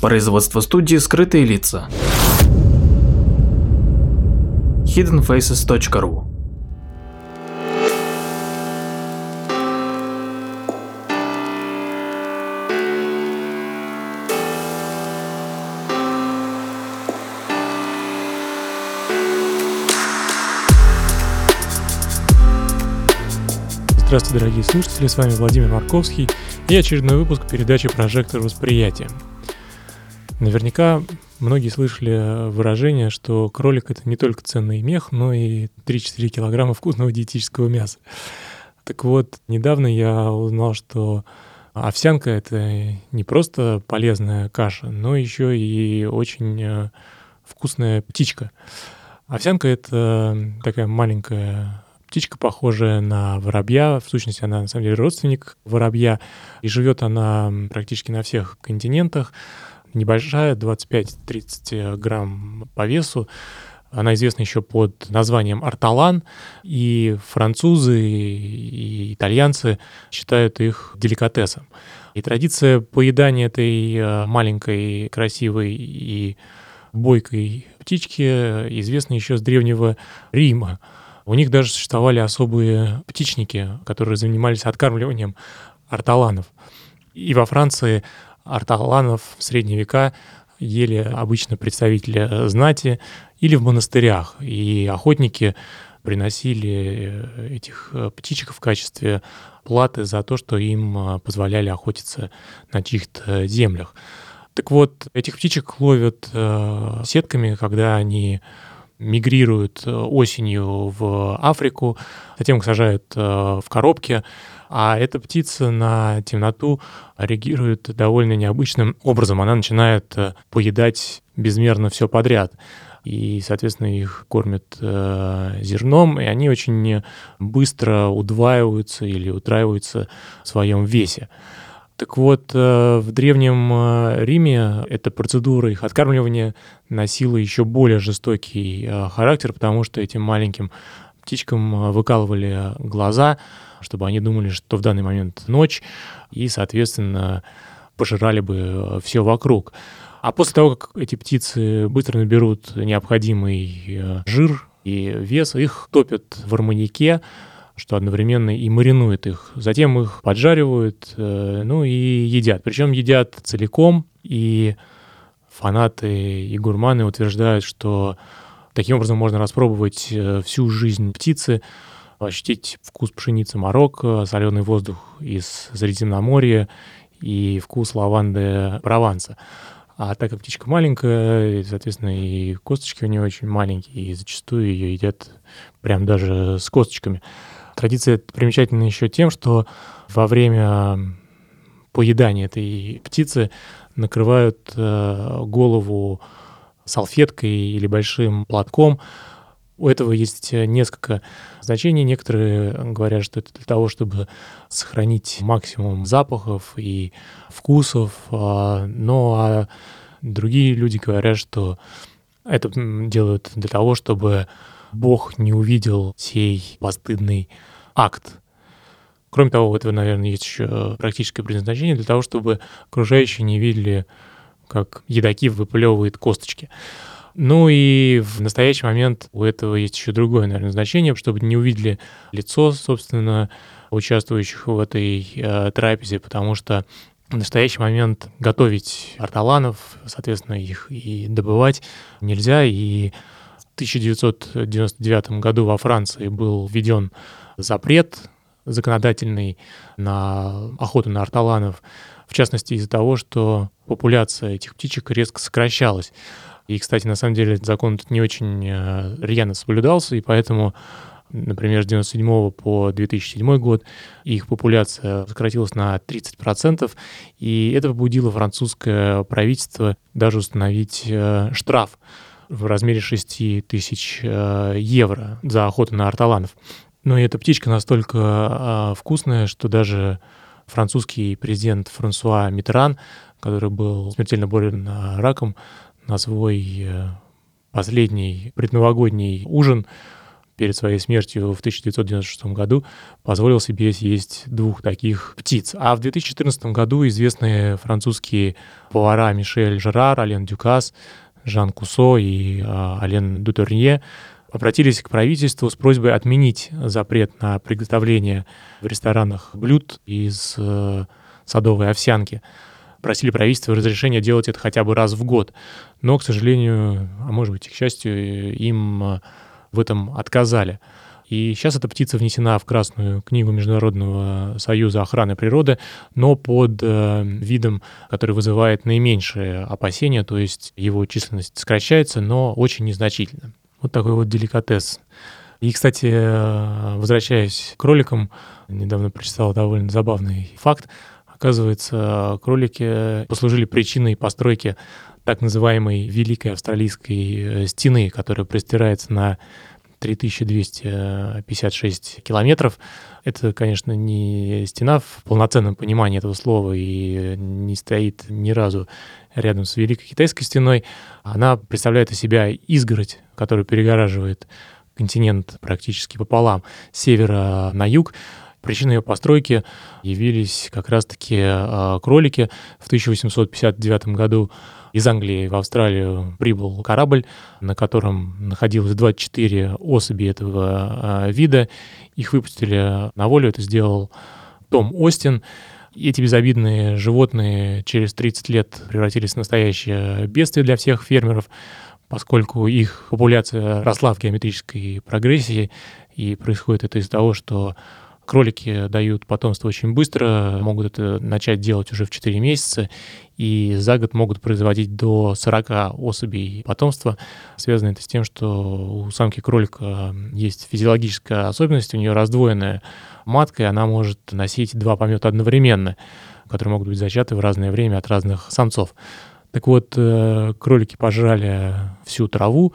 Производство студии «Скрытые лица». hiddenfaces.ru Здравствуйте, дорогие слушатели, с вами Владимир Марковский и очередной выпуск передачи «Прожектор восприятия». Наверняка многие слышали выражение, что кролик — это не только ценный мех, но и 3-4 килограмма вкусного диетического мяса. Так вот, недавно я узнал, что овсянка — это не просто полезная каша, но еще и очень э, вкусная птичка. Овсянка — это такая маленькая птичка, похожая на воробья. В сущности, она на самом деле родственник воробья. И живет она практически на всех континентах. Небольшая, 25-30 грамм по весу. Она известна еще под названием арталан, и французы и итальянцы считают их деликатесом. И традиция поедания этой э, маленькой, красивой и бойкой птички известна еще с древнего Рима. У них даже существовали особые птичники, которые занимались откармливанием арталанов. И во Франции арталанов в средние века ели обычно представители знати или в монастырях. И охотники приносили этих птичек в качестве платы за то, что им позволяли охотиться на чьих-то землях. Так вот, этих птичек ловят э, сетками, когда они мигрируют э, осенью в Африку, затем их сажают э, в коробки, а эта птица на темноту реагирует довольно необычным образом. Она начинает э, поедать безмерно все подряд. И, соответственно, их кормят зерном, и они очень быстро удваиваются или утраиваются в своем весе. Так вот, э, в Древнем э, Риме эта процедура их откармливания носила еще более жестокий э, характер, потому что этим маленьким птичкам выкалывали глаза, чтобы они думали, что в данный момент ночь, и, соответственно, пожирали бы все вокруг. А после того, как эти птицы быстро наберут необходимый жир и вес, их топят в арманьяке, что одновременно и маринует их. Затем их поджаривают, э, ну и едят. Причем едят целиком, и фанаты и гурманы утверждают, что таким образом можно распробовать э, всю жизнь птицы, ощутить вкус пшеницы Марокко, соленый воздух из Средиземноморья и вкус лаванды Прованса. А так как птичка маленькая, соответственно, и косточки у нее очень маленькие, и зачастую ее едят прям даже с косточками. Традиция примечательна еще тем, что во время поедания этой птицы накрывают э, голову салфеткой или большим платком. У этого есть несколько значений. Некоторые говорят, что это для того, чтобы сохранить максимум запахов и вкусов. А, но а другие люди говорят, что это делают для того, чтобы Бог не увидел сей постыдный акт. Кроме того, у этого, наверное, есть еще практическое предназначение для того, чтобы окружающие не видели, как едоки выплевывают косточки. Ну и в настоящий момент у этого есть еще другое, наверное, значение, чтобы не увидели лицо, собственно, участвующих в этой э, трапезе, потому что в настоящий момент готовить арталанов, соответственно, их и добывать нельзя, и 1999 году во Франции был введен запрет законодательный на охоту на арталанов, в частности из-за того, что популяция этих птичек резко сокращалась. И, кстати, на самом деле закон тут не очень э, рьяно соблюдался, и поэтому, например, с 1997 по 2007 год их популяция сократилась на 30%, и это побудило французское правительство даже установить э, штраф в размере 6 тысяч э, евро за охоту на арталанов. Но эта птичка настолько э, вкусная, что даже французский президент Франсуа Митеран, который был смертельно болен раком, на свой э, последний предновогодний ужин перед своей смертью в 1996 году позволил себе съесть двух таких птиц. А в 2014 году известные французские повара Мишель Жерар, Ален Дюкас, Жан Кусо и э, Ален Дутурнье обратились к правительству с просьбой отменить запрет на приготовление в ресторанах блюд из э, садовой овсянки. Просили правительство разрешения делать это хотя бы раз в год. Но, к сожалению, а может быть и к счастью, им э, в этом отказали. И сейчас эта птица внесена в Красную книгу Международного союза охраны природы, но под э, видом, который вызывает наименьшие опасения, то есть его численность сокращается, но очень незначительно. Вот такой вот деликатес. И, кстати, э, возвращаясь к кроликам, недавно прочитал довольно забавный факт. Оказывается, кролики послужили причиной постройки так называемой Великой Австралийской э, стены, которая простирается на 3256 километров. Это, конечно, не стена в полноценном понимании этого слова и не стоит ни разу рядом с Великой Китайской стеной. Она представляет из себя изгородь, которая перегораживает континент практически пополам, с севера на юг. Причиной ее постройки явились как раз-таки э, кролики. В 1859 году из Англии в Австралию прибыл корабль, на котором находилось 24 особи этого э, вида. Их выпустили на волю, это сделал Том Остин. Эти безобидные животные через 30 лет превратились в настоящее бедствие для всех фермеров, поскольку их популяция росла в геометрической прогрессии, и происходит это из-за того, что Кролики дают потомство очень быстро, могут это начать делать уже в 4 месяца, и за год могут производить до 40 особей потомства. Связано это с тем, что у самки кролика есть физиологическая особенность, у нее раздвоенная матка, и она может носить два помета одновременно, которые могут быть зачаты в разное время от разных самцов. Так вот, э, кролики пожрали всю траву,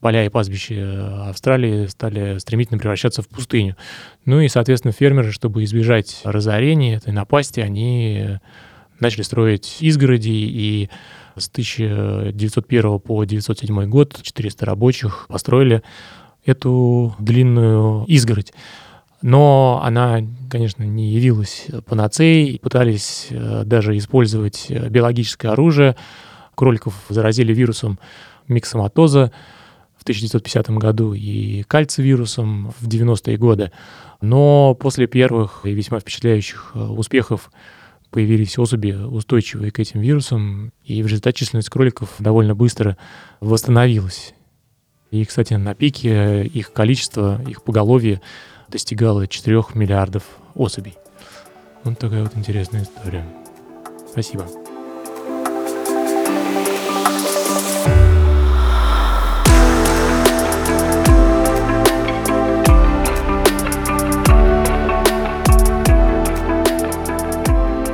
поля и пастбища Австралии стали стремительно превращаться в пустыню. Ну и, соответственно, фермеры, чтобы избежать разорения этой напасти, они начали строить изгороди, и с 1901 по 1907 год 400 рабочих построили эту длинную изгородь. Но она, конечно, не явилась панацеей. Пытались э, даже использовать биологическое оружие. Кроликов заразили вирусом миксоматоза 1950 году и кальцивирусом в 90-е годы. Но после первых и весьма впечатляющих э, успехов появились особи, устойчивые к этим вирусам, и в результате численность кроликов довольно быстро восстановилась. И, кстати, на пике их количество, их поголовье достигало 4 миллиардов особей. Вот такая вот интересная история. Спасибо.